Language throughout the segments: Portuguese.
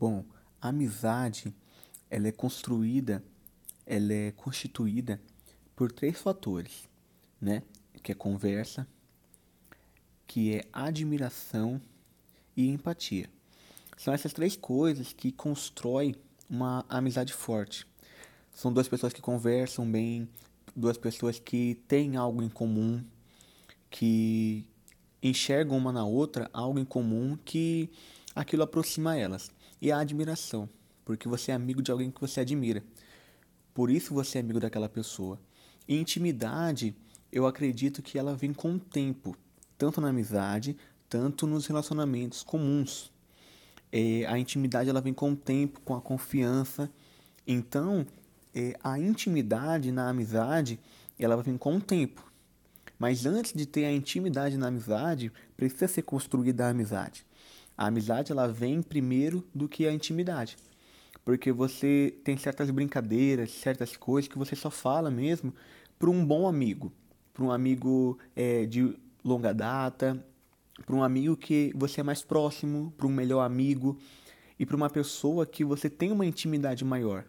Bom, a amizade, ela é construída, ela é constituída por três fatores, né? Que é conversa, que é admiração e empatia. São essas três coisas que constroem uma amizade forte. São duas pessoas que conversam bem, duas pessoas que têm algo em comum, que enxergam uma na outra algo em comum que aquilo aproxima elas. E a admiração, porque você é amigo de alguém que você admira. Por isso você é amigo daquela pessoa. E intimidade, eu acredito que ela vem com o tempo, tanto na amizade, tanto nos relacionamentos comuns. É, a intimidade ela vem com o tempo, com a confiança. Então, é, a intimidade na amizade ela vem com o tempo. Mas antes de ter a intimidade na amizade, precisa ser construída a amizade. A amizade ela vem primeiro do que a intimidade. Porque você tem certas brincadeiras, certas coisas que você só fala mesmo para um bom amigo, para um amigo é, de longa data, para um amigo que você é mais próximo, para um melhor amigo e para uma pessoa que você tem uma intimidade maior.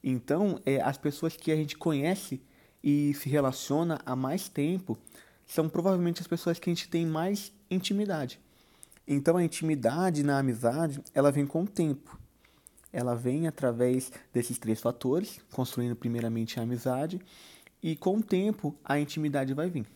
Então, é, as pessoas que a gente conhece e se relaciona há mais tempo são provavelmente as pessoas que a gente tem mais intimidade. Então, a intimidade na amizade, ela vem com o tempo. Ela vem através desses três fatores, construindo primeiramente a amizade, e com o tempo a intimidade vai vir.